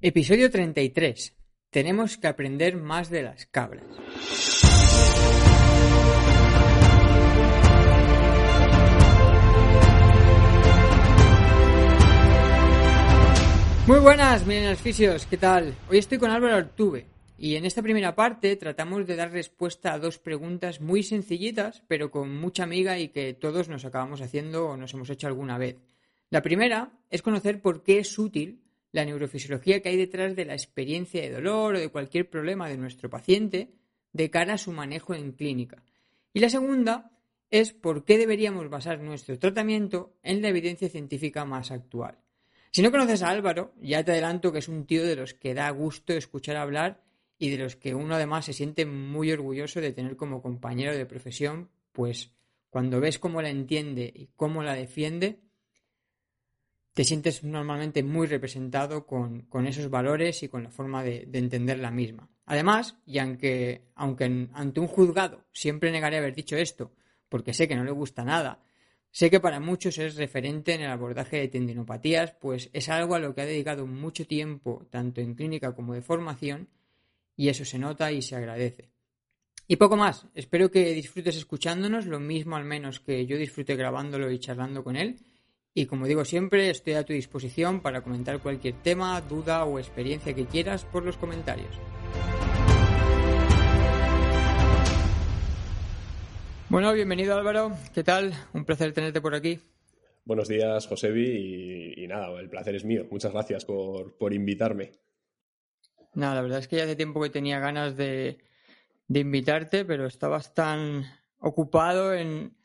Episodio 33. Tenemos que aprender más de las cabras. Muy buenas, miren fisios, ¿qué tal? Hoy estoy con Álvaro Artuve y en esta primera parte tratamos de dar respuesta a dos preguntas muy sencillitas, pero con mucha amiga y que todos nos acabamos haciendo o nos hemos hecho alguna vez. La primera es conocer por qué es útil la neurofisiología que hay detrás de la experiencia de dolor o de cualquier problema de nuestro paciente de cara a su manejo en clínica. Y la segunda es por qué deberíamos basar nuestro tratamiento en la evidencia científica más actual. Si no conoces a Álvaro, ya te adelanto que es un tío de los que da gusto escuchar hablar y de los que uno además se siente muy orgulloso de tener como compañero de profesión, pues cuando ves cómo la entiende y cómo la defiende, te sientes normalmente muy representado con, esos valores y con la forma de, entender la misma. Además, y aunque, aunque ante un juzgado siempre negaré haber dicho esto, porque sé que no le gusta nada, sé que para muchos es referente en el abordaje de tendinopatías, pues es algo a lo que ha dedicado mucho tiempo, tanto en clínica como de formación, y eso se nota y se agradece. Y poco más, espero que disfrutes escuchándonos, lo mismo al menos que yo disfrute grabándolo y charlando con él, y como digo siempre, estoy a tu disposición para comentar cualquier tema, duda o experiencia que quieras por los comentarios. Bueno, bienvenido Álvaro, ¿qué tal? Un placer tenerte por aquí. Buenos días, Josebi, y, nada, el placer es mío. Muchas gracias por, por invitarme. Nada, la verdad es que ya hace tiempo que tenía ganas de, de invitarte, pero estabas tan ocupado en,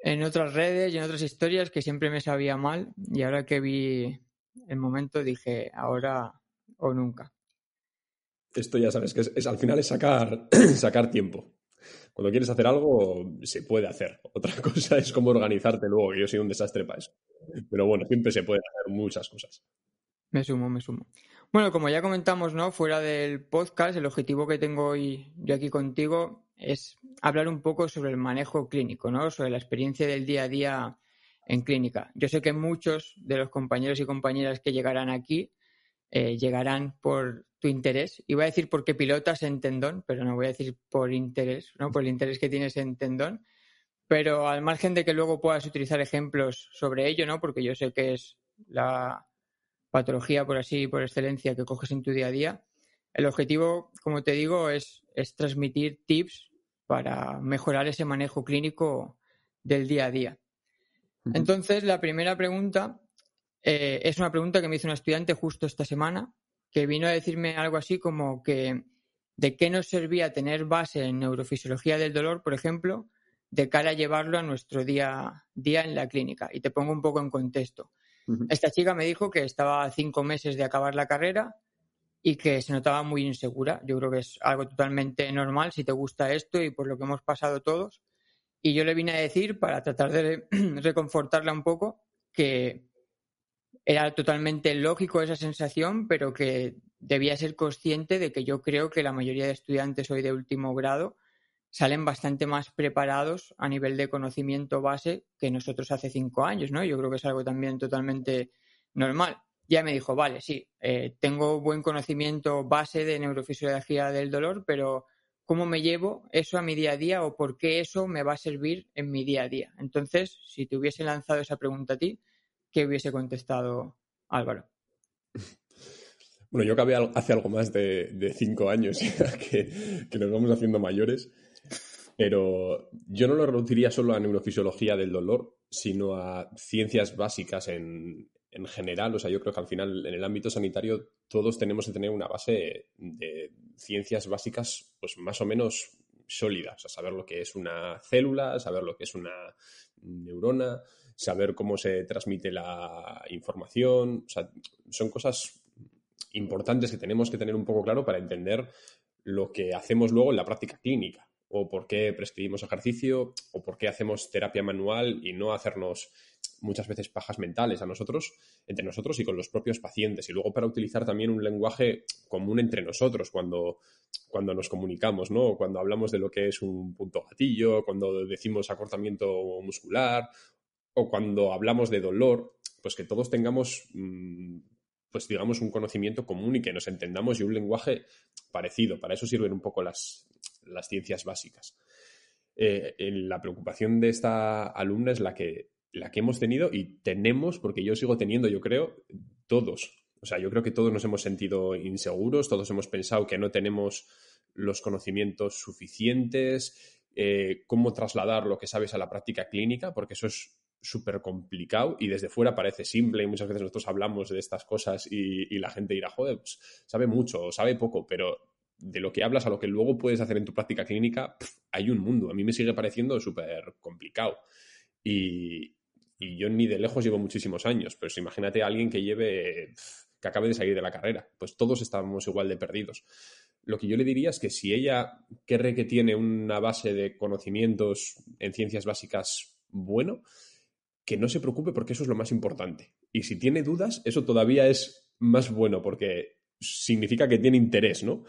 en otras redes y en otras historias que siempre me sabía mal y ahora que vi el momento dije ahora o nunca. Esto ya sabes que es, al final es sacar, sacar tiempo. Cuando quieres hacer algo, se puede hacer. Otra cosa es cómo organizarte luego, que yo soy un desastre para eso. Pero bueno, siempre se pueden hacer muchas cosas. Me sumo, me sumo. Bueno, como ya comentamos, ¿no? Fuera del podcast, el objetivo que tengo hoy yo aquí contigo es hablar un poco sobre el manejo clínico, ¿no? Sobre la experiencia del día a día en clínica. Yo sé que muchos de los compañeros y compañeras que llegarán aquí eh, llegarán por tu interés. Voy a decir por qué pilotas en tendón, pero no voy a decir por interés, ¿no? Por el interés que tienes en tendón. Pero al margen de que luego puedas utilizar ejemplos sobre ello, ¿no? Porque yo sé que es la patología, por así, por excelencia, que coges en tu día a día. El objetivo, como te digo, es, es transmitir tips para mejorar ese manejo clínico del día a día. Entonces, la primera pregunta eh, es una pregunta que me hizo una estudiante justo esta semana, que vino a decirme algo así como que de qué nos servía tener base en neurofisiología del dolor, por ejemplo, de cara a llevarlo a nuestro día a día en la clínica. Y te pongo un poco en contexto. Esta chica me dijo que estaba a cinco meses de acabar la carrera y que se notaba muy insegura. Yo creo que es algo totalmente normal si te gusta esto y por lo que hemos pasado todos. Y yo le vine a decir, para tratar de reconfortarla un poco, que era totalmente lógico esa sensación, pero que debía ser consciente de que yo creo que la mayoría de estudiantes hoy de último grado salen bastante más preparados a nivel de conocimiento base que nosotros hace cinco años, ¿no? Yo creo que es algo también totalmente normal ya me dijo, vale, sí, eh, tengo buen conocimiento base de neurofisiología del dolor, pero ¿cómo me llevo eso a mi día a día o por qué eso me va a servir en mi día a día? Entonces, si te hubiese lanzado esa pregunta a ti, ¿qué hubiese contestado Álvaro? Bueno, yo acabé hace algo más de, cinco años que, que nos vamos haciendo mayores, pero yo no lo reduciría solo a neurofisiología del dolor, sino a ciencias básicas en, en general, o sea, yo creo que al final en el ámbito sanitario todos tenemos que tener una base de ciencias básicas pues más o menos sólidas, o sea, saber lo que es una célula, saber lo que es una neurona, saber cómo se transmite la información, o sea, son cosas importantes que tenemos que tener un poco claro para entender lo que hacemos luego en la práctica clínica o por qué prescribimos ejercicio o por qué hacemos terapia manual y no hacernos muchas veces pajas mentales a nosotros, entre nosotros y con los propios pacientes. Y luego para utilizar también un lenguaje común entre nosotros cuando, cuando nos comunicamos, ¿no? Cuando hablamos de lo que es un punto gatillo, cuando decimos acortamiento muscular o cuando hablamos de dolor, pues que todos tengamos, mm, pues digamos, un conocimiento común y que nos entendamos y un lenguaje parecido. Para eso sirven un poco las, las ciencias básicas. Eh, la preocupación de esta alumna es la que, la que hemos tenido y tenemos, porque yo sigo teniendo, yo creo, todos. O sea, yo creo que todos nos hemos sentido inseguros, todos hemos pensado que no tenemos los conocimientos suficientes, eh, cómo trasladar lo que sabes a la práctica clínica, porque eso es súper complicado y desde fuera parece simple y muchas veces nosotros hablamos de estas cosas y, la gente dirá, joder, pues, sabe mucho o sabe poco, pero de lo que hablas a lo que luego puedes hacer en tu práctica clínica, hay un mundo. A mí me sigue pareciendo súper complicado. Y, yo ni de lejos llevo muchísimos años, pero imagínate a alguien que lleve, que acabe de salir de la carrera. Pues todos estamos igual de perdidos. Lo que yo le diría es que si ella cree que tiene una base de conocimientos en ciencias básicas bueno, que no se preocupe porque eso es lo más importante. Y si tiene dudas, eso todavía es más bueno porque significa que tiene interés, ¿no?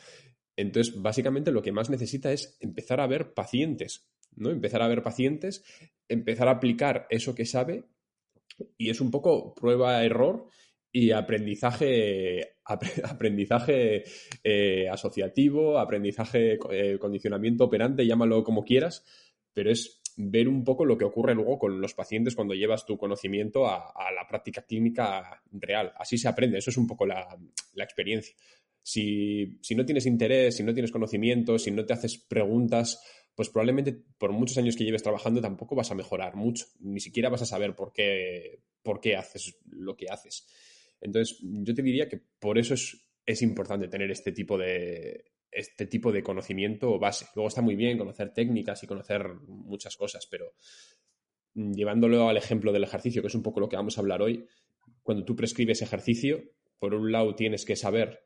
Entonces, básicamente lo que más necesita es empezar a ver pacientes, ¿no? Empezar a ver pacientes, empezar a aplicar eso que sabe y es un poco prueba-error y aprendizaje, aprendizaje eh, asociativo, aprendizaje, eh, condicionamiento operante, llámalo como quieras, pero es ver un poco lo que ocurre luego con los pacientes cuando llevas tu conocimiento a, la práctica clínica real. Así se aprende, eso es un poco la experiencia. Si, no tienes interés, si no tienes conocimiento, si no te haces preguntas, pues probablemente por muchos años que lleves trabajando tampoco vas a mejorar mucho, ni siquiera vas a saber por qué, por qué haces lo que haces. Entonces, yo te diría que por eso es, importante tener este tipo de, este tipo de conocimiento base. Luego está muy bien conocer técnicas y conocer muchas cosas, pero llevándolo al ejemplo del ejercicio, que es un poco lo que vamos a hablar hoy, cuando tú prescribes ejercicio, por un lado tienes que saber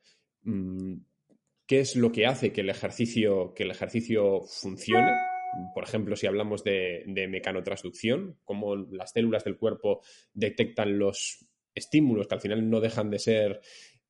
qué es lo que hace que el ejercicio, que el ejercicio funcione. Por ejemplo, si hablamos de, mecanotransducción, cómo las células del cuerpo detectan los estímulos que al final no dejan de ser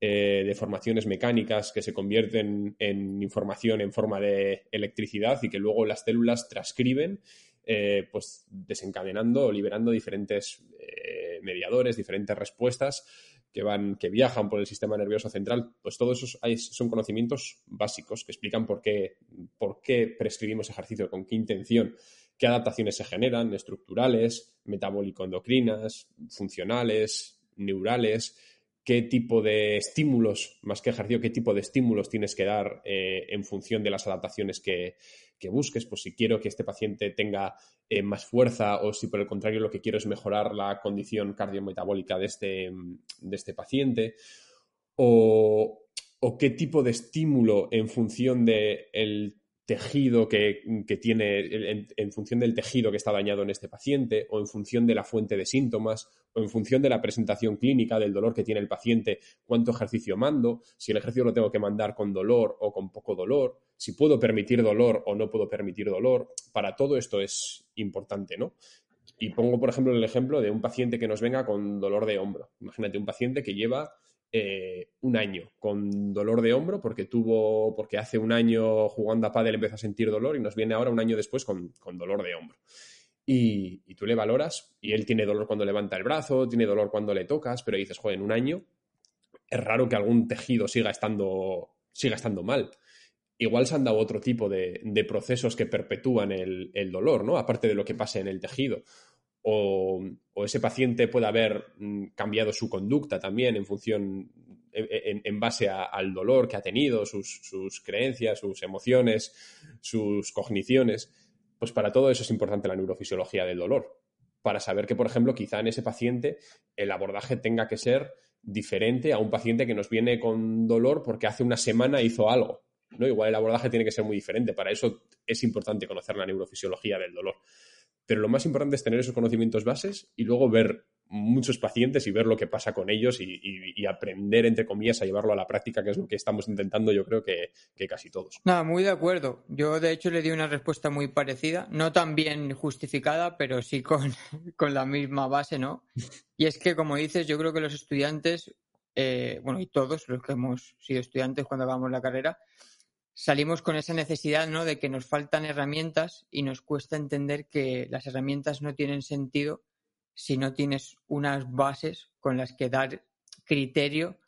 eh, deformaciones mecánicas que se convierten en información en forma de electricidad y que luego las células transcriben, eh, pues desencadenando o liberando diferentes eh, mediadores, diferentes respuestas que van, que viajan por el sistema nervioso central, pues todos esos son conocimientos básicos que explican por qué, por qué prescribimos ejercicio, con qué intención, qué adaptaciones se generan, estructurales, metabólico-endocrinas, funcionales, neurales, qué tipo de estímulos, más que ejercicio, qué tipo de estímulos tienes que dar eh, en función de las adaptaciones que, que busques, pues si quiero que este paciente tenga eh, más fuerza o si por el contrario lo que quiero es mejorar la condición cardiometabólica de este, de este paciente, o, qué tipo de estímulo en función del tejido que, tiene, en, función del tejido que está dañado en este paciente, o en función de la fuente de síntomas, o en función de la presentación clínica del dolor que tiene el paciente, cuánto ejercicio mando, si el ejercicio lo tengo que mandar con dolor o con poco dolor, si puedo permitir dolor o no puedo permitir dolor. Para todo esto es importante, ¿no? Y pongo, por ejemplo, el ejemplo de un paciente que nos venga con dolor de hombro. Imagínate un paciente que lleva eh, un año con dolor de hombro porque tuvo, porque hace un año jugando a pádel empezó a sentir dolor y nos viene ahora un año después con, dolor de hombro. Y, y, tú le valoras y él tiene dolor cuando levanta el brazo, tiene dolor cuando le tocas, pero dices, joder, en un año es raro que algún tejido siga estando, siga estando mal igual se han dado otro tipo de, procesos que perpetúan el, dolor, ¿no? Aparte de lo que pase en el tejido. O, ese paciente puede haber mm, cambiado su conducta también en función, en, base al dolor que ha tenido, sus, sus, creencias, sus emociones, sus cogniciones. Pues para todo eso es importante la neurofisiología del dolor. Para saber que, por ejemplo, quizá en ese paciente el abordaje tenga que ser diferente a un paciente que nos viene con dolor porque hace una semana hizo algo ¿no? Igual el abordaje tiene que ser muy diferente. Para eso es importante conocer la neurofisiología del dolor. Pero lo más importante es tener esos conocimientos bases y luego ver muchos pacientes y ver lo que pasa con ellos y, aprender, entre comillas, a llevarlo a la práctica, que es lo que estamos intentando, yo creo que, casi todos. Nada, muy de acuerdo. Yo, de hecho, le di una respuesta muy parecida, no tan bien justificada, pero sí con, con la misma base, ¿no? Y es que, como dices, yo creo que los estudiantes, eh, bueno, y todos los que hemos sido estudiantes cuando acabamos la carrera, salimos con esa necesidad ¿no? de que nos faltan herramientas y nos cuesta entender que las herramientas no tienen sentido si no tienes unas bases con las que dar criterio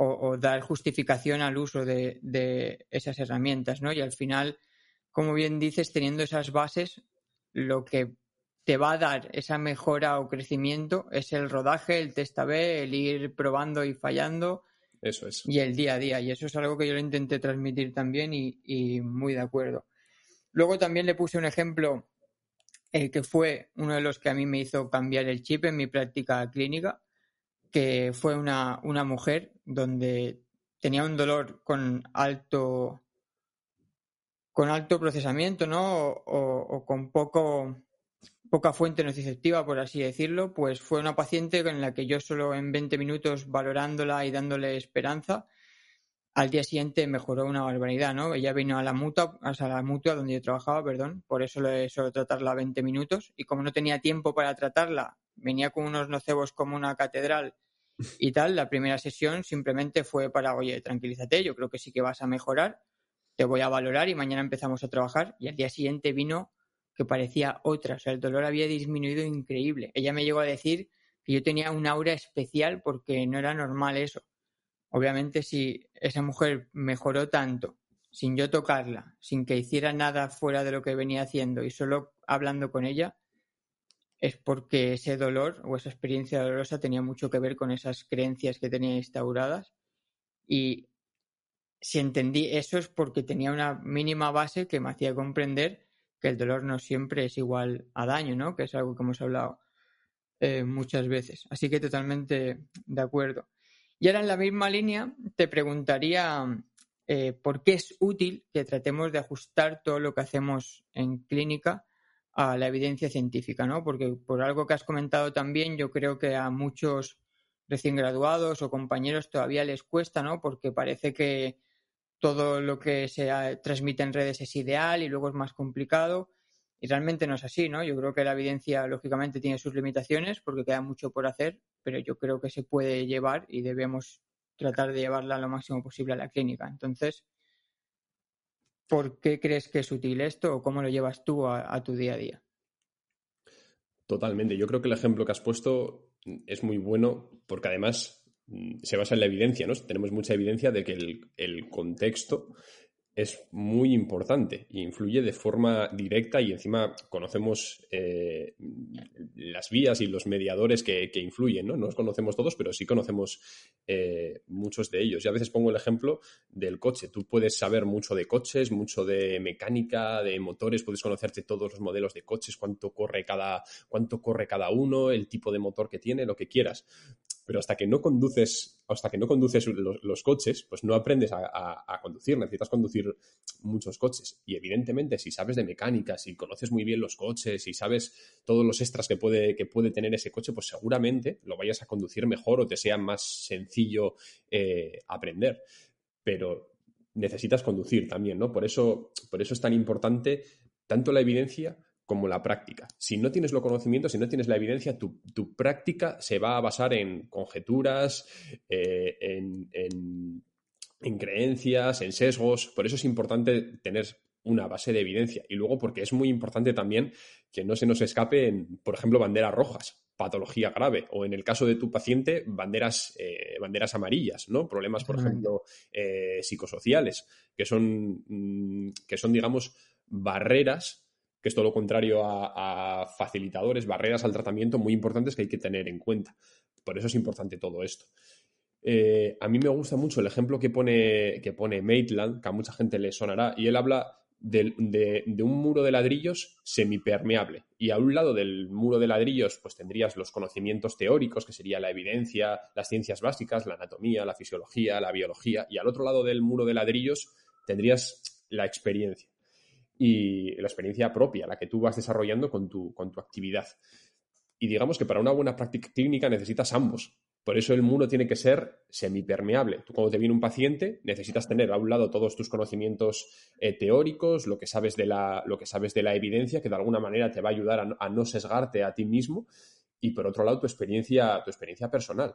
o, dar justificación al uso de, de, esas herramientas, ¿no? Y al final, como bien dices, teniendo esas bases, lo que te va a dar esa mejora o crecimiento es el rodaje, el test B, el ir probando y fallando, eso es. Y el día a día. Y eso es algo que yo le intenté transmitir también y, muy de acuerdo. Luego también le puse un ejemplo eh, que fue uno de los que a mí me hizo cambiar el chip en mi práctica clínica, que fue una, una mujer donde tenía un dolor con alto con alto procesamiento, ¿no? o con poco poca fuente nociceptiva, por así decirlo, pues fue una paciente con la que yo solo en 20 minutos valorándola y dándole esperanza, al día siguiente mejoró una barbaridad, ¿no? Ella vino a la mutua, a la mutua donde yo trabajaba, perdón, por eso le suelo tratarla 20 minutos y como no tenía tiempo para tratarla, venía con unos nocebos como una catedral y tal, la primera sesión simplemente fue para, oye, tranquilízate, yo creo que sí que vas a mejorar, te voy a valorar y mañana empezamos a trabajar y al día siguiente vino que parecía otra. O sea, el dolor había disminuido increíble. Ella me llegó a decir que yo tenía un aura especial porque no era normal eso. Obviamente, si esa mujer mejoró tanto sin yo tocarla, sin que hiciera nada fuera de lo que venía haciendo y solo hablando con ella, es porque ese dolor o esa experiencia dolorosa tenía mucho que ver con esas creencias que tenía instauradas. Y si entendí eso es porque tenía una mínima base que me hacía comprender que el dolor no siempre es igual a daño, ¿no? Que es algo que hemos hablado eh, muchas veces. Así que totalmente de acuerdo. Y ahora en la misma línea te preguntaría eh, por qué es útil que tratemos de ajustar todo lo que hacemos en clínica a la evidencia científica, ¿no? Porque por algo que has comentado también, yo creo que a muchos recién graduados o compañeros todavía les cuesta, ¿no? Porque parece que todo lo que se transmite en redes es ideal y luego es más complicado. Y realmente no es así, ¿no? Yo creo que la evidencia, lógicamente, tiene sus limitaciones porque queda mucho por hacer, pero yo creo que se puede llevar y debemos tratar de llevarla lo máximo posible a la clínica. Entonces, ¿por qué crees que es útil esto o cómo lo llevas tú a tu día a día? Totalmente. Yo creo que el ejemplo que has puesto es muy bueno porque además se basa en la evidencia, ¿no? Tenemos mucha evidencia de que el, el contexto es muy importante e influye de forma directa y encima conocemos eh, las vías y los mediadores que, influyen, ¿no? No los conocemos todos, pero sí conocemos eh, muchos de ellos. Y a veces pongo el ejemplo del coche. Tú puedes saber mucho de coches, mucho de mecánica, de motores, puedes conocerte todos los modelos de coches, cuánto corre cada, cuánto corre cada uno, el tipo de motor que tiene, lo que quieras pero hasta que no conduces, hasta que no conduces los, coches, pues no aprendes a, conducir, necesitas conducir muchos coches. Y evidentemente, si sabes de mecánica, si conoces muy bien los coches, si sabes todos los extras que puede, que puede tener ese coche, pues seguramente lo vayas a conducir mejor o te sea más sencillo eh, aprender. Pero necesitas conducir también, ¿no? Por eso, por eso es tan importante tanto la evidencia como la práctica. Si no tienes los conocimientos, si no tienes la evidencia, tu, práctica se va a basar en conjeturas, eh, en, creencias, en sesgos. Por eso es importante tener una base de evidencia. Y luego porque es muy importante también que no se nos escape, en, por ejemplo, banderas rojas patología grave o en el caso de tu paciente banderas eh, banderas amarillas no problemas por ejemplo eh, psicosociales que son mm, que son digamos barreras que es todo lo contrario a, facilitadores, barreras al tratamiento muy importantes que hay que tener en cuenta. Por eso es importante todo esto. Eh, a mí me gusta mucho el ejemplo que pone, que pone Maitland, que a mucha gente le sonará, y él habla de, un muro de ladrillos semipermeable. Y a un lado del muro de ladrillos, pues tendrías los conocimientos teóricos, que sería la evidencia, las ciencias básicas, la anatomía, la fisiología, la biología, y al otro lado del muro de ladrillos tendrías la experiencia y la experiencia propia, la que tú vas desarrollando con tu, con tu actividad. Y digamos que para una buena práctica clínica necesitas ambos. Por eso el muro tiene que ser semipermeable. Tú cuando te viene un paciente necesitas tener a un lado todos tus conocimientos eh, teóricos, lo que, sabes de la, lo que sabes de la evidencia, que de alguna manera te va a ayudar a, no sesgarte a ti mismo, y por otro lado tu experiencia, tu experiencia personal.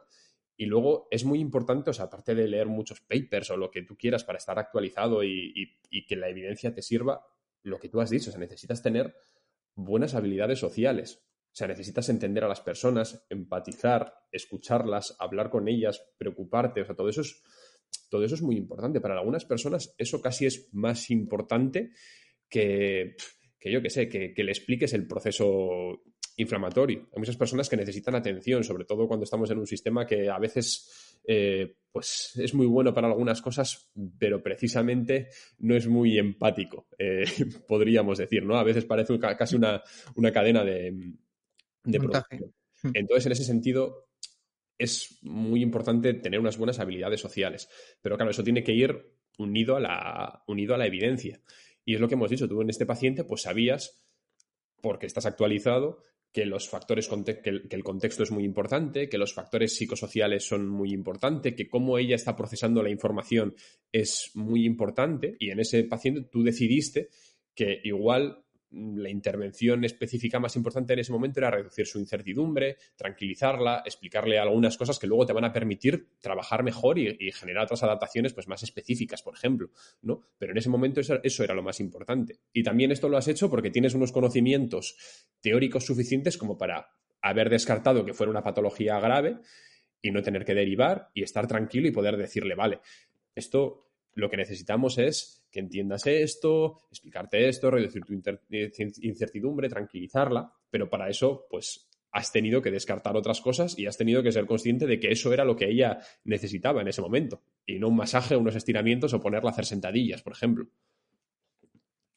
Y luego es muy importante, o sea, aparte de leer muchos papers o lo que tú quieras para estar actualizado y, que la evidencia te sirva, lo que tú has dicho, o sea, necesitas tener buenas habilidades sociales. O sea, necesitas entender a las personas, empatizar, escucharlas, hablar con ellas, preocuparte. O sea, todo eso es, todo eso es muy importante. Para algunas personas eso casi es más importante que, que yo qué sé, que, que, le expliques el proceso inflamatorio. Hay muchas personas que necesitan atención, sobre todo cuando estamos en un sistema que a veces eh, pues es muy bueno para algunas cosas, pero precisamente no es muy empático, eh, podríamos decir, ¿no? A veces parece casi una, cadena de, de producción. Hmm. Entonces, en ese sentido, es muy importante tener unas buenas habilidades sociales. Pero claro, eso tiene que ir unido a la, unido a la evidencia. Y es lo que hemos dicho, tú en este paciente pues sabías, porque estás actualizado, que los factores que el, contexto es muy importante, que los factores psicosociales son muy importantes, que cómo ella está procesando la información es muy importante. Y en ese paciente tú decidiste que igual la intervención específica más importante en ese momento era reducir su incertidumbre, tranquilizarla, explicarle algunas cosas que luego te van a permitir trabajar mejor y, generar otras adaptaciones pues, más específicas, por ejemplo, ¿no? Pero en ese momento eso, eso, era lo más importante. Y también esto lo has hecho porque tienes unos conocimientos teóricos suficientes como para haber descartado que fuera una patología grave y no tener que derivar y estar tranquilo y poder decirle, vale, esto lo que necesitamos es que entiendas esto, explicarte esto, reducir tu incertidumbre, tranquilizarla, pero para eso, pues has tenido que descartar otras cosas y has tenido que ser consciente de que eso era lo que ella necesitaba en ese momento, y no un masaje, unos estiramientos o ponerla a hacer sentadillas, por ejemplo.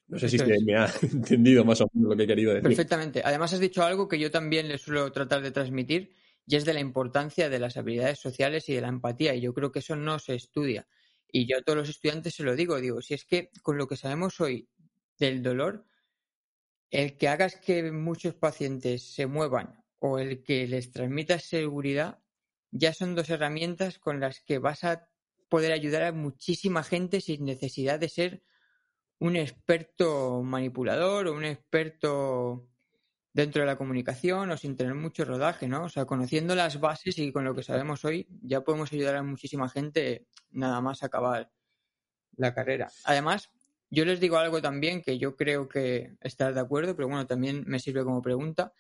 No sé si me ha entendido más o menos lo que he querido decir. Perfectamente. Además, has dicho algo que yo también le suelo tratar de transmitir, y es de la importancia de las habilidades sociales y de la empatía, y yo creo que eso no se estudia. Y yo a todos los estudiantes se lo digo, digo, si es que con lo que sabemos hoy del dolor, el que hagas que muchos pacientes se muevan o el que les transmitas seguridad, ya son dos herramientas con las que vas a poder ayudar a muchísima gente sin necesidad de ser un experto manipulador o un experto dentro de la comunicación o sin tener mucho rodaje, ¿no? O sea, conociendo las bases y con lo que sabemos hoy, ya podemos ayudar a muchísima gente nada más acabar la carrera. Además, yo les digo algo también que yo creo que estar de acuerdo, pero bueno, también me sirve como pregunta,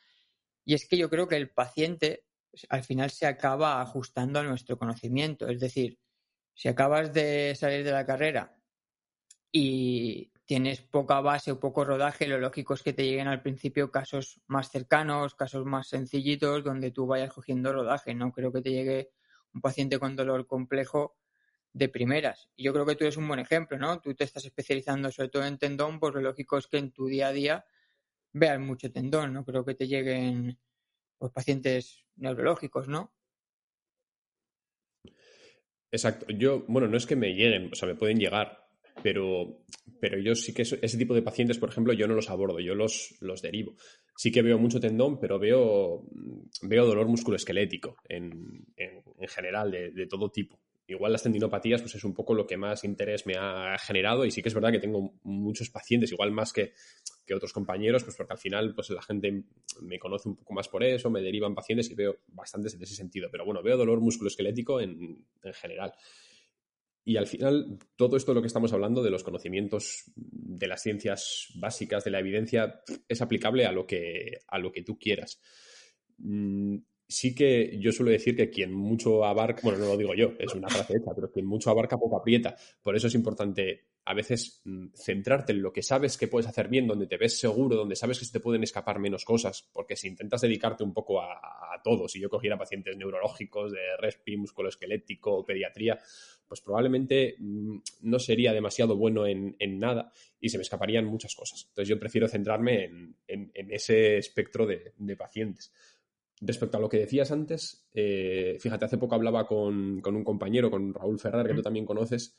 y es que yo creo que el paciente al final se acaba ajustando a nuestro conocimiento. Es decir, si acabas de salir de la carrera y tienes poca base o poco rodaje, lo lógico es que te lleguen al principio casos más cercanos, casos más sencillitos, donde tú vayas cogiendo rodaje. No creo que te llegue un paciente con dolor complejo de primeras. Y yo creo que tú eres un buen ejemplo, ¿no? Tú te estás especializando sobre todo en tendón, pues lo lógico es que en tu día a día veas mucho tendón. No creo que te lleguen los pacientes neurológicos, ¿no? Exacto. Yo, bueno, no es que me lleguen, o sea, me pueden llegar, pero, pero yo sí que ese tipo de pacientes, por ejemplo, yo no los abordo, yo los, los derivo. Sí que veo mucho tendón, pero veo, veo dolor musculoesquelético en, en, en general, de, de, todo tipo. Igual las tendinopatías, pues es un poco lo que más interés me ha generado y sí que es verdad que tengo muchos pacientes, igual más que, que otros compañeros, pues porque al final pues la gente me conoce un poco más por eso, me derivan pacientes y veo bastantes en ese sentido. Pero bueno, veo dolor musculoesquelético en, en general. Y al final, todo esto de lo que estamos hablando, de los conocimientos de las ciencias básicas, de la evidencia, es aplicable a lo que, a lo que tú quieras. Mm, sí que yo suelo decir que quien mucho abarca, bueno, no lo digo yo, es una frase hecha, pero quien mucho abarca poco aprieta. Por eso es importante a veces mm, centrarte en lo que sabes que puedes hacer bien, donde te ves seguro, donde sabes que se te pueden escapar menos cosas, porque si intentas dedicarte un poco a, a todo, si yo cogiera pacientes neurológicos, de respi, musculoesquelético, pediatría, pues probablemente mm, no sería demasiado bueno en, en, nada y se me escaparían muchas cosas. Entonces yo prefiero centrarme en, en, en ese espectro de, de pacientes. Respecto a lo que decías antes, eh, fíjate, hace poco hablaba con, con, un compañero, con Raúl Ferrer, que tú también conoces,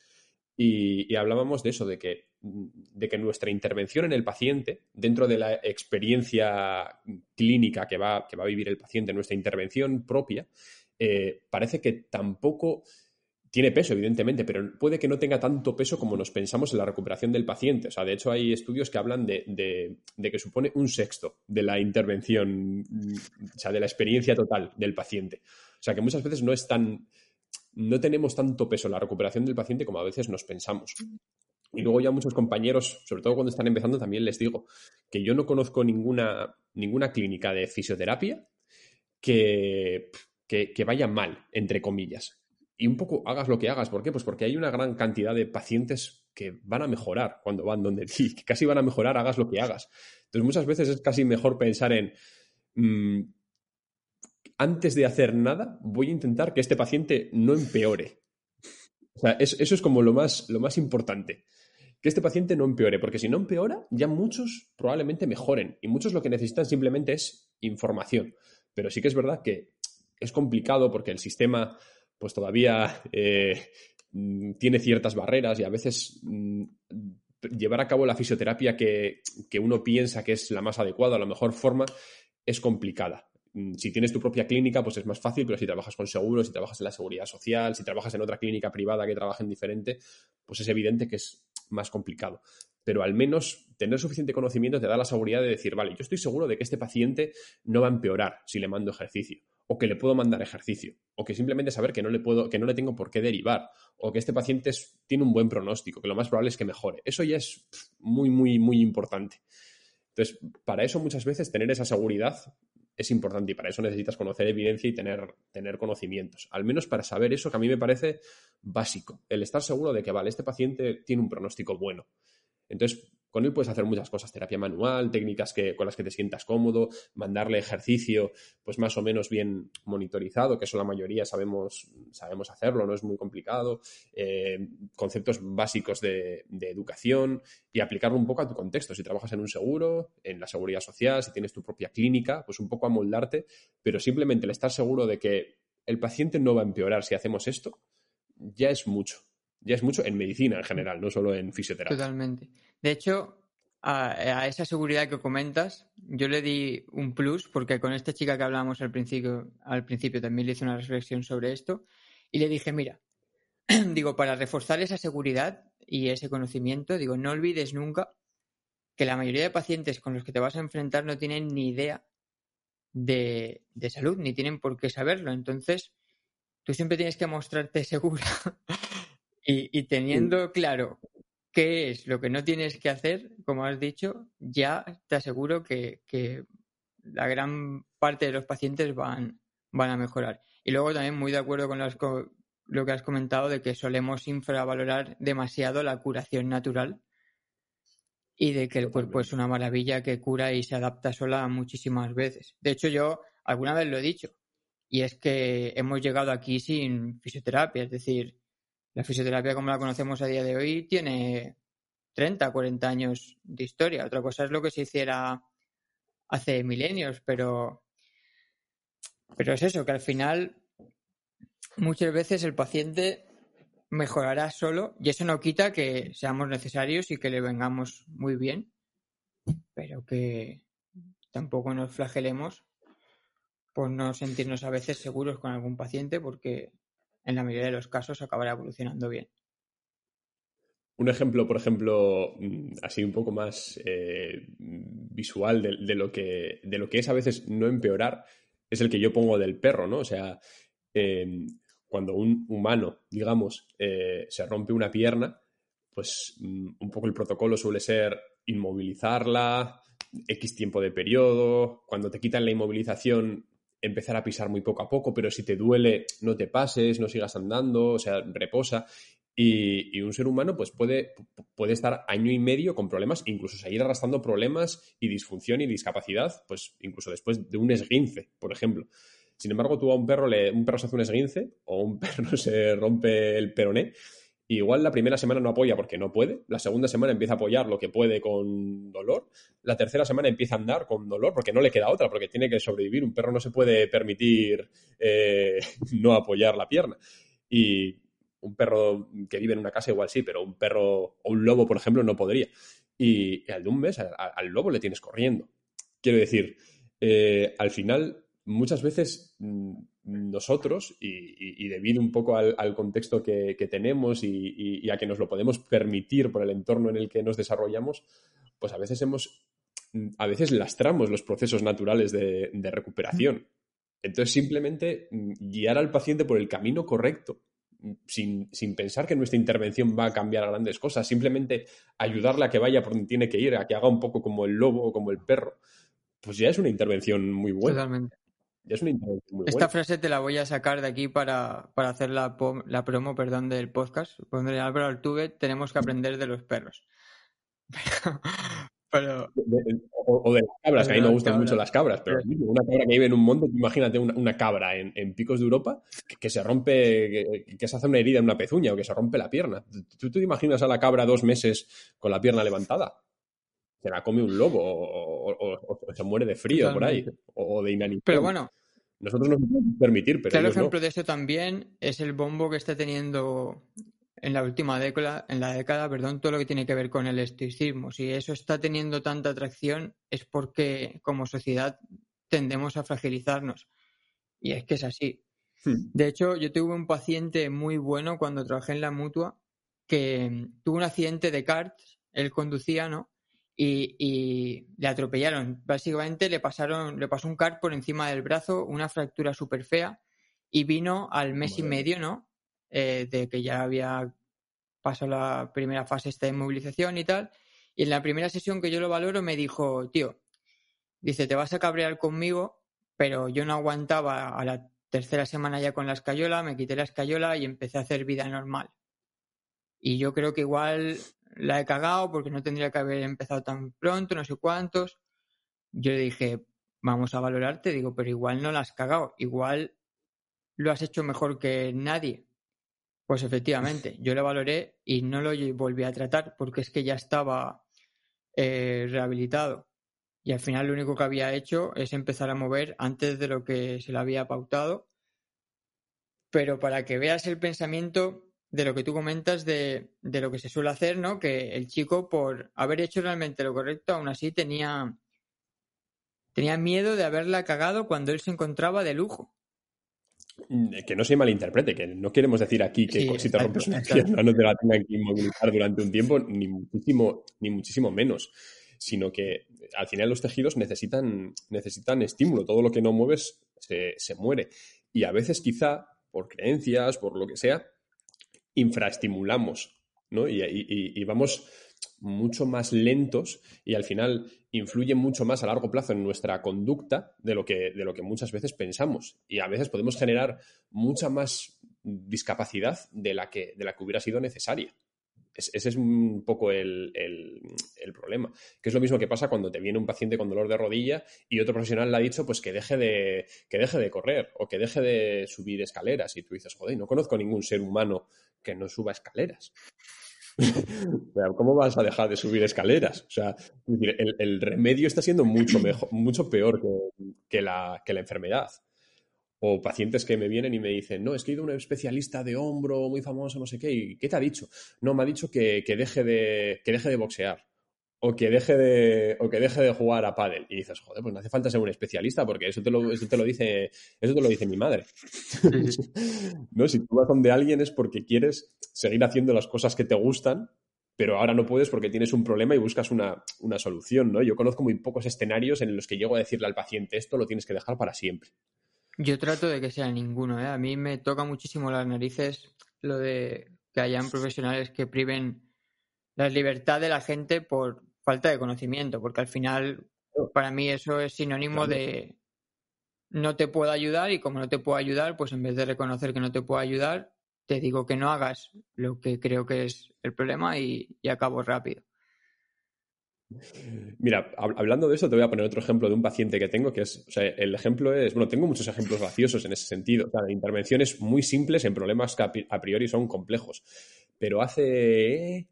y, hablábamos de eso, de que, de que nuestra intervención en el paciente, dentro de la experiencia clínica que va, que va a vivir el paciente, nuestra intervención propia, eh, parece que tampoco tiene peso, evidentemente, pero puede que no tenga tanto peso como nos pensamos en la recuperación del paciente. O sea, de hecho, hay estudios que hablan de, que supone un sexto de la intervención, o sea, de la experiencia total del paciente. O sea, que muchas veces no es tan. No tenemos tanto peso en la recuperación del paciente como a veces nos pensamos. Y luego ya muchos compañeros, sobre todo cuando están empezando, también les digo que yo no conozco ninguna, ninguna clínica de fisioterapia que, que, que vaya mal, entre comillas y un poco hagas lo que hagas. ¿Por qué? Pues porque hay una gran cantidad de pacientes que van a mejorar cuando van donde ti, que casi van a mejorar, hagas lo que hagas. Entonces, muchas veces es casi mejor pensar en, mm, antes de hacer nada, voy a intentar que este paciente no empeore. O sea, eso es como lo más, lo más importante. Que este paciente no empeore, porque si no empeora, ya muchos probablemente mejoren. Y muchos lo que necesitan simplemente es información. Pero sí que es verdad que es complicado porque el sistema pues todavía eh, mm, tiene ciertas barreras y a veces mm, llevar a cabo la fisioterapia que, uno piensa que es la más adecuada, la mejor forma, es complicada. Mm, si tienes tu propia clínica, pues es más fácil, pero si trabajas con seguros, si trabajas en la seguridad social, si trabajas en otra clínica privada que trabaja en diferente, pues es evidente que es más complicado. Pero al menos tener suficiente conocimiento te da la seguridad de decir, vale, yo estoy seguro de que este paciente no va a empeorar si le mando ejercicio o que le puedo mandar ejercicio, o que simplemente saber que no le puedo, que no le tengo por qué derivar, o que este paciente tiene un buen pronóstico, que lo más probable es que mejore. Eso ya es muy, muy, muy importante. Entonces, para eso muchas veces tener esa seguridad es importante y para eso necesitas conocer evidencia y tener, tener conocimientos. Al menos para saber eso que a mí me parece básico, el estar seguro de que, vale, este paciente tiene un pronóstico bueno. Entonces, con puedes hacer muchas cosas, terapia manual, técnicas que, con las que te sientas cómodo, mandarle ejercicio, pues más o menos bien monitorizado, que eso la mayoría sabemos, sabemos hacerlo, no es muy complicado, eh, conceptos básicos de, educación y aplicarlo un poco a tu contexto. Si trabajas en un seguro, en la seguridad social, si tienes tu propia clínica, pues un poco amoldarte, pero simplemente el estar seguro de que el paciente no va a empeorar si hacemos esto, ya es mucho ya es mucho en medicina en general, no solo en fisioterapia. Totalmente. De hecho, a, esa seguridad que comentas, yo le di un plus porque con esta chica que hablábamos al principio, al principio también le hice una reflexión sobre esto y le dije, mira, digo, para reforzar esa seguridad y ese conocimiento, digo, no olvides nunca que la mayoría de pacientes con los que te vas a enfrentar no tienen ni idea de, de salud, ni tienen por qué saberlo. Entonces, tú siempre tienes que mostrarte segura y, teniendo claro qué es lo que no tienes que hacer, como has dicho, ya te aseguro que, la gran parte de los pacientes van, van a mejorar. Y luego también muy de acuerdo con, lo que has comentado de que solemos infravalorar demasiado la curación natural y de que el cuerpo es una maravilla que cura y se adapta sola muchísimas veces. De hecho, yo alguna vez lo he dicho, y es que hemos llegado aquí sin fisioterapia, es decir, la fisioterapia como la conocemos a día de hoy tiene 30, 40 años de historia. Otra cosa es lo que se hiciera hace milenios, pero, pero es eso, que al final muchas veces el paciente mejorará solo y eso no quita que seamos necesarios y que le vengamos muy bien, pero que tampoco nos flagelemos por no sentirnos a veces seguros con algún paciente porque en la mayoría de los casos acabará evolucionando bien. Un ejemplo, por ejemplo, mm, así un poco más eh, visual de, lo que, de lo que es a veces no empeorar, es el que yo pongo del perro, ¿no? O sea, em, cuando un humano, digamos, eh, se rompe una pierna, pues mm, un poco el protocolo suele ser inmovilizarla, X tiempo de periodo, cuando te quitan la inmovilización, empezar a pisar muy poco a poco, pero si te duele, no te pases, no sigas andando, o sea, reposa. Y, un ser humano pues puede, puede, estar año y medio con problemas, incluso seguir arrastrando problemas y disfunción y discapacidad, pues incluso después de un esguince, por ejemplo. Sin embargo, tú a un perro, le, un perro se hace un esguince o un perro se rompe el peroné igual la primera semana no apoya porque no puede, la segunda semana empieza a apoyar lo que puede con dolor, la tercera semana empieza a andar con dolor porque no le queda otra, porque tiene que sobrevivir. Un perro no se puede permitir eh, no apoyar la pierna. Y un perro que vive en una casa igual sí, pero un perro o un lobo, por ejemplo, no podría. Y al de un mes, al, lobo le tienes corriendo. Quiero decir, eh, al final, muchas veces mm, nosotros, y, debido un poco al, contexto que, tenemos y, a que nos lo podemos permitir por el entorno en el que nos desarrollamos, pues a veces hemos, a veces lastramos los procesos naturales de, recuperación. Entonces, simplemente mm, guiar al paciente por el camino correcto, mm, sin, sin, pensar que nuestra intervención va a cambiar grandes cosas, simplemente ayudarle a que vaya por donde tiene que ir, a que haga un poco como el lobo o como el perro, pues ya es una intervención muy buena. Totalmente. Esta frase te la voy a sacar de aquí para, hacer la, la, promo perdón, del podcast. Pondré Álvaro Altuve, tenemos que aprender de los perros. Pero, o, de las cabras, que a mí me gustan mucho las cabras, pero una cabra que vive en un monte, imagínate una, cabra en, picos de Europa que, se rompe, que, se hace una herida en una pezuña o que se rompe la pierna. ¿Tú, te imaginas a la cabra dos meses con la pierna levantada? Se la come un lobo o, se muere de frío por ahí o, de inanición. Pero bueno, nosotros nos podemos permitir, pero. Claro, ejemplo de eso también es el bombo que está teniendo en la última década, en la década, perdón, todo lo que tiene que ver con el estoicismo. Si eso está teniendo tanta atracción es porque como sociedad tendemos a fragilizarnos. Y es que es así. Hmm. De hecho, yo tuve un paciente muy bueno cuando trabajé en la mutua que tuvo un accidente de karts, él conducía, ¿no? Y, le atropellaron. Básicamente le pasaron, le pasó un car por encima del brazo, una fractura súper fea, y vino al mes y medio, ¿no? Eh, de que ya había pasado la primera fase esta de inmovilización y tal. Y en la primera sesión que yo lo valoro me dijo, tío, dice, te vas a cabrear conmigo, pero yo no aguantaba a la tercera semana ya con la escayola, me quité la escayola y empecé a hacer vida normal. Y yo creo que igual la he cagado porque no tendría que haber empezado tan pronto, no sé cuántos. Yo le dije, vamos a valorarte, digo, pero igual no la has cagado, igual lo has hecho mejor que nadie. Pues efectivamente, yo lo valoré y no lo volví a tratar porque es que ya estaba eh, rehabilitado. Y al final lo único que había hecho es empezar a mover antes de lo que se le había pautado. Pero para que veas el pensamiento, de lo que tú comentas de, de, lo que se suele hacer, ¿no? Que el chico, por haber hecho realmente lo correcto, aún así tenía, tenía miedo de haberla cagado cuando él se encontraba de lujo. Mm, que no se malinterprete, que no queremos decir aquí que si te rompes una pierna no te la tengan que inmovilizar durante un tiempo, ni muchísimo, ni muchísimo menos, sino que al final los tejidos necesitan, necesitan estímulo, todo lo que no mueves se, se muere. Y a veces quizá, por creencias, por lo que sea, infraestimulamos, ¿no? Y, vamos mucho más lentos y al final influye mucho más a largo plazo en nuestra conducta de lo que, de lo que muchas veces pensamos. Y a veces podemos generar mucha más discapacidad de la que, de la que hubiera sido necesaria ese es un poco el, problema. Que es lo mismo que pasa cuando te viene un paciente con dolor de rodilla y otro profesional le ha dicho pues que deje de, que deje de correr o que deje de subir escaleras. Y tú dices, joder, no conozco ningún ser humano que no suba escaleras. ¿Cómo vas a dejar de subir escaleras? O sea, el, remedio está siendo mucho mejor, mucho peor que, la, que la enfermedad. O pacientes que me vienen y me dicen, no, es que he ido a un especialista de hombro muy famoso, no sé qué, ¿y qué te ha dicho? No, me ha dicho que, deje, de, que deje de boxear o que deje de, o que deje de jugar a pádel. Y dices, joder, pues no hace falta ser un especialista porque eso te lo, eso te lo, dice, eso te lo dice mi madre. no, si tú vas donde alguien es porque quieres seguir haciendo las cosas que te gustan, pero ahora no puedes porque tienes un problema y buscas una, una solución, ¿no? Yo conozco muy pocos escenarios en los que llego a decirle al paciente esto lo tienes que dejar para siempre. Yo trato de que sea ninguno, ¿eh? A mí me toca muchísimo las narices lo de que hayan profesionales que priven la libertad de la gente por falta de conocimiento, porque al final para mí eso es sinónimo de no te puedo ayudar y como no te puedo ayudar, pues en vez de reconocer que no te puedo ayudar, te digo que no hagas lo que creo que es el problema y, y acabo rápido. Mira, hablando de eso, te voy a poner otro ejemplo de un paciente que tengo, que es, o sea, el ejemplo es, bueno, tengo muchos ejemplos graciosos en ese sentido, o sea, de intervenciones muy simples en problemas que a priori son complejos, pero hace,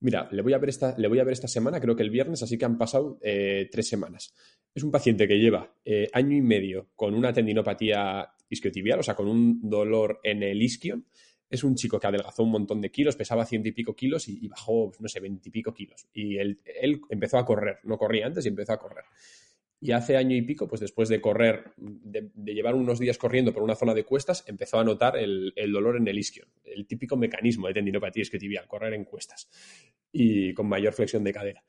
mira, le voy a ver esta, le voy a ver esta semana, creo que el viernes, así que han pasado eh, tres semanas. Es un paciente que lleva eh, año y medio con una tendinopatía isquiotibial, o sea, con un dolor en el isquio, es un chico que adelgazó un montón de kilos, pesaba ciento y pico kilos y, bajó, no sé, veintipico kilos. Y él, él empezó a correr, no corría antes y empezó a correr. Y hace año y pico, pues después de correr, de, llevar unos días corriendo por una zona de cuestas, empezó a notar el, dolor en el isquion. El típico mecanismo de tendinopatía isquiotibial, correr en cuestas y con mayor flexión de cadera.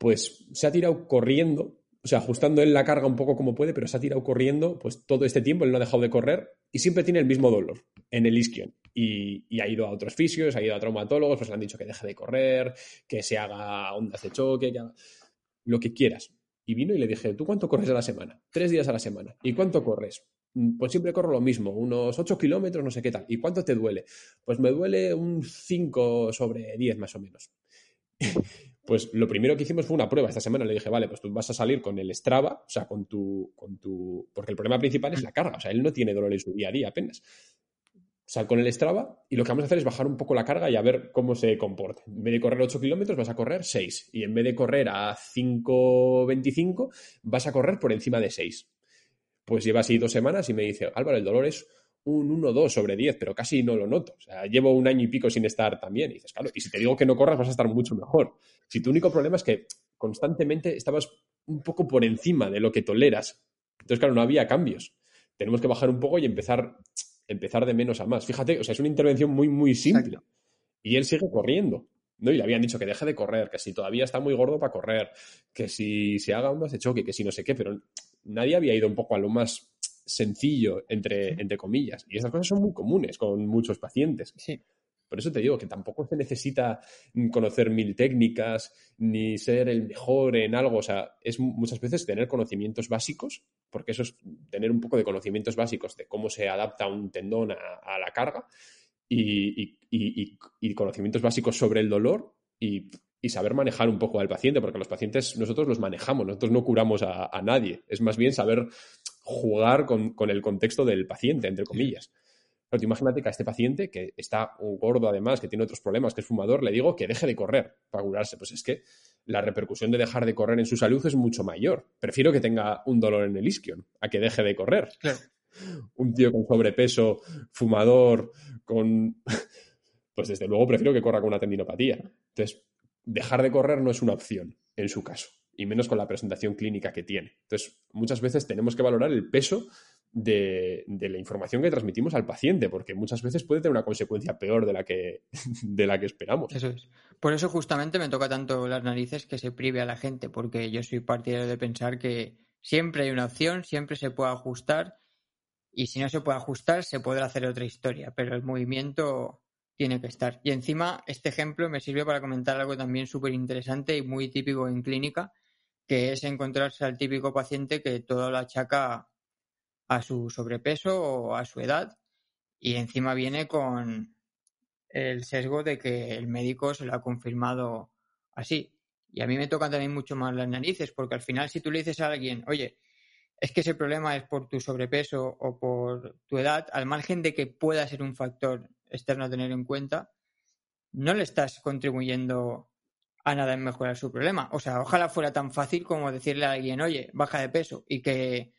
Pues se ha tirado corriendo, o sea, ajustando en la carga un poco como puede, pero se ha tirado corriendo pues todo este tiempo, él no ha dejado de correr y siempre tiene el mismo dolor en el isquion. Y, ha ido a otros fisios, ha ido a traumatólogos, pues le han dicho que deje de correr, que se haga ondas de choque, lo que quieras y vino y le dije, ¿tú cuánto corres a la semana? Tres días a la semana. ¿Y cuánto corres? Mm, pues siempre corro lo mismo, unos 8 kilómetros, no sé qué tal. ¿Y cuánto te duele? Pues me duele un 5 sobre 10 más o menos. pues lo primero que hicimos fue una prueba esta semana. Le dije, vale, pues tú vas a salir con el Strava, o sea, con tu, con tu... Porque el problema principal es la carga, o sea, él no tiene dolor en su día a día apenas sal con el Strava y lo que vamos a hacer es bajar un poco la carga y a ver cómo se comporta. En vez de correr 8 kilómetros vas a correr 6 y en vez de correr a 5.25 vas a correr por encima de 6. Pues lleva así dos semanas y me dice, Álvaro, el dolor es un 1-2 sobre 10, pero casi no lo noto. O sea, llevo un año y pico sin estar tan bien. Y dices, claro, y si te digo que no corras vas a estar mucho mejor. Si tu único problema es que constantemente estabas un poco por encima de lo que toleras. Entonces, claro, no había cambios. Tenemos que bajar un poco y empezar empezar de menos a más. Fíjate, o sea, es una intervención muy, muy simple. Y él sigue corriendo. ¿no? Y le habían dicho que deje de correr, que si todavía está muy gordo para correr, que si se haga ondas de choque, que si no sé qué, pero nadie había ido un poco a lo más sencillo, entre, entre comillas. Y esas cosas son muy comunes con muchos pacientes. Sí. Por eso te digo que tampoco se necesita conocer mil técnicas ni ser el mejor en algo. O sea, es muchas veces tener conocimientos básicos, porque eso es tener un poco de conocimientos básicos de cómo se adapta un tendón a, la carga y, conocimientos básicos sobre el dolor y, saber manejar un poco al paciente, porque los pacientes nosotros los manejamos, nosotros no curamos a, nadie. Es más bien saber jugar con, con el contexto del paciente, entre comillas. Pero imagínate que a este paciente, que está un gordo además, que tiene otros problemas, que es fumador, le digo que deje de correr para curarse. Pues es que la repercusión de dejar de correr en su salud es mucho mayor. Prefiero que tenga un dolor en el isquion a que deje de correr. Un tío con sobrepeso, fumador, con... Pues desde luego prefiero que corra con una tendinopatía. Entonces, dejar de correr no es una opción en su caso, y menos con la presentación clínica que tiene. Entonces, muchas veces tenemos que valorar el peso de, la información que transmitimos al paciente, porque muchas veces puede tener una consecuencia peor de la que, de la que esperamos. Eso es. Por eso justamente me toca tanto las narices que se prive a la gente, porque yo soy partidario de pensar que siempre hay una opción, siempre se puede ajustar, y si no se puede ajustar, se podrá hacer otra historia, pero el movimiento tiene que estar. Y encima, este ejemplo me sirve para comentar algo también súper interesante y muy típico en clínica, que es encontrarse al típico paciente que todo lo achaca a su sobrepeso o a su edad y encima viene con el sesgo de que el médico se lo ha confirmado así. Y a mí me tocan también mucho más las narices, porque al final si tú le dices a alguien, oye, es que ese problema es por tu sobrepeso o por tu edad, al margen de que pueda ser un factor externo a tener en cuenta, no le estás contribuyendo a nada en mejorar su problema. O sea, ojalá fuera tan fácil como decirle a alguien, oye, baja de peso y que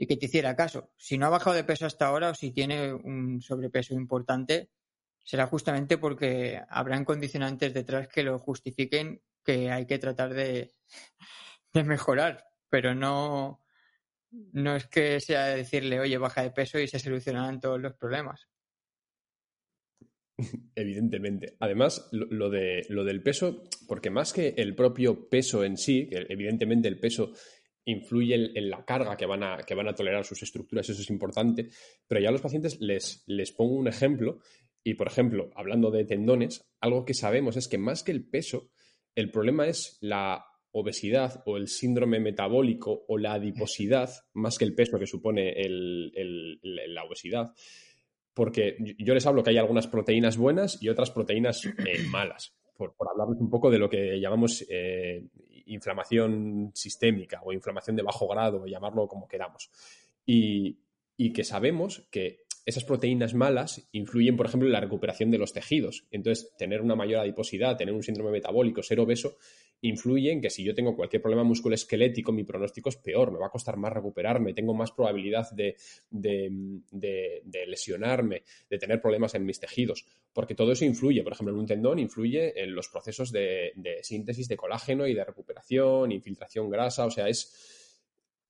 y que te hiciera caso. Si no ha bajado de peso hasta ahora o si tiene un sobrepeso importante, será justamente porque habrán condicionantes detrás que lo justifiquen que hay que tratar de, mejorar, pero no, no es que sea decirle, oye, baja de peso y se solucionarán todos los problemas. Evidentemente. Además, lo, de, lo del peso, porque más que el propio peso en sí, evidentemente el peso influye en, la carga que van, a, que van a tolerar sus estructuras, eso es importante, pero ya a los pacientes les, les pongo un ejemplo y, por ejemplo, hablando de tendones, algo que sabemos es que más que el peso, el problema es la obesidad o el síndrome metabólico o la adiposidad, más que el peso que supone la obesidad. Porque yo les hablo que hay algunas proteínas buenas y otras proteínas eh, malas por, hablarles un poco de lo que llamamos eh, inflamación sistémica o inflamación de bajo grado, llamarlo como queramos. Y, que sabemos que esas proteínas malas influyen, por ejemplo, en la recuperación de los tejidos. Entonces, tener una mayor adiposidad, tener un síndrome metabólico, ser obeso, influye en que si yo tengo cualquier problema musculoesquelético, mi pronóstico es peor, me va a costar más recuperarme, tengo más probabilidad de, lesionarme, de tener problemas en mis tejidos, porque todo eso influye, por ejemplo, en un tendón influye en los procesos de, síntesis de colágeno y de recuperación, infiltración grasa, o sea, es,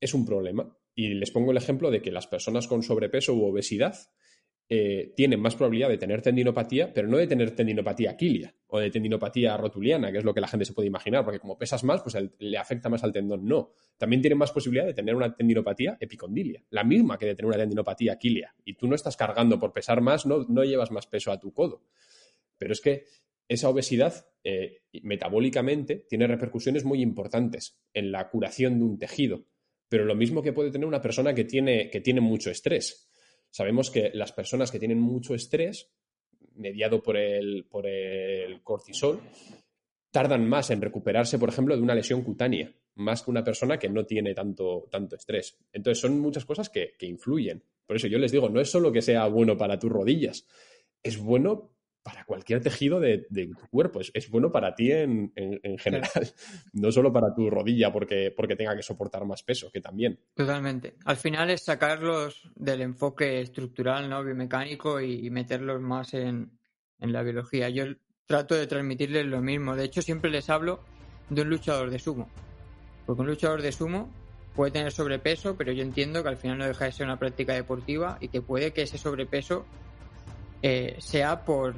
es un problema. Y les pongo el ejemplo de que las personas con sobrepeso u obesidad eh, tienen más probabilidad de tener tendinopatía, pero no de tener tendinopatía aquilia o de tendinopatía rotuliana, que es lo que la gente se puede imaginar, porque como pesas más, pues le afecta más al tendón. No, también tienen más posibilidad de tener una tendinopatía epicondilia, la misma que de tener una tendinopatía aquilia. Y tú no estás cargando por pesar más, no, no llevas más peso a tu codo. Pero es que esa obesidad eh, metabólicamente tiene repercusiones muy importantes en la curación de un tejido, pero lo mismo que puede tener una persona que tiene, que tiene mucho estrés Sabemos que las personas que tienen mucho estrés, mediado por el, por el cortisol, tardan más en recuperarse, por ejemplo, de una lesión cutánea, más que una persona que no tiene tanto, tanto estrés. Entonces, son muchas cosas que, que influyen. Por eso yo les digo, no es solo que sea bueno para tus rodillas, es bueno para cualquier tejido de, tu cuerpo. Es, bueno para ti en, general, no solo para tu rodilla porque, porque tenga que soportar más peso, que también. Totalmente. Al final es sacarlos del enfoque estructural, ¿no? biomecánico y, meterlos más en, la biología. Yo trato de transmitirles lo mismo. De hecho, siempre les hablo de un luchador de sumo. Porque un luchador de sumo puede tener sobrepeso, pero yo entiendo que al final no deja de ser una práctica deportiva y que puede que ese sobrepeso eh, sea por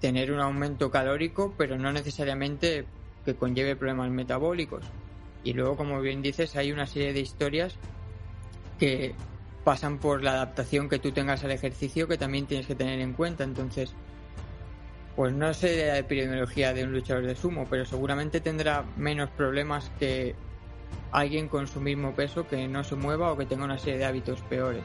tener un aumento calórico, pero no necesariamente que conlleve problemas metabólicos. Y luego, como bien dices, hay una serie de historias que pasan por la adaptación que tú tengas al ejercicio que también tienes que tener en cuenta. Entonces, pues no sé de la epidemiología de un luchador de sumo, pero seguramente tendrá menos problemas que alguien con su mismo peso que no se mueva o que tenga una serie de hábitos peores.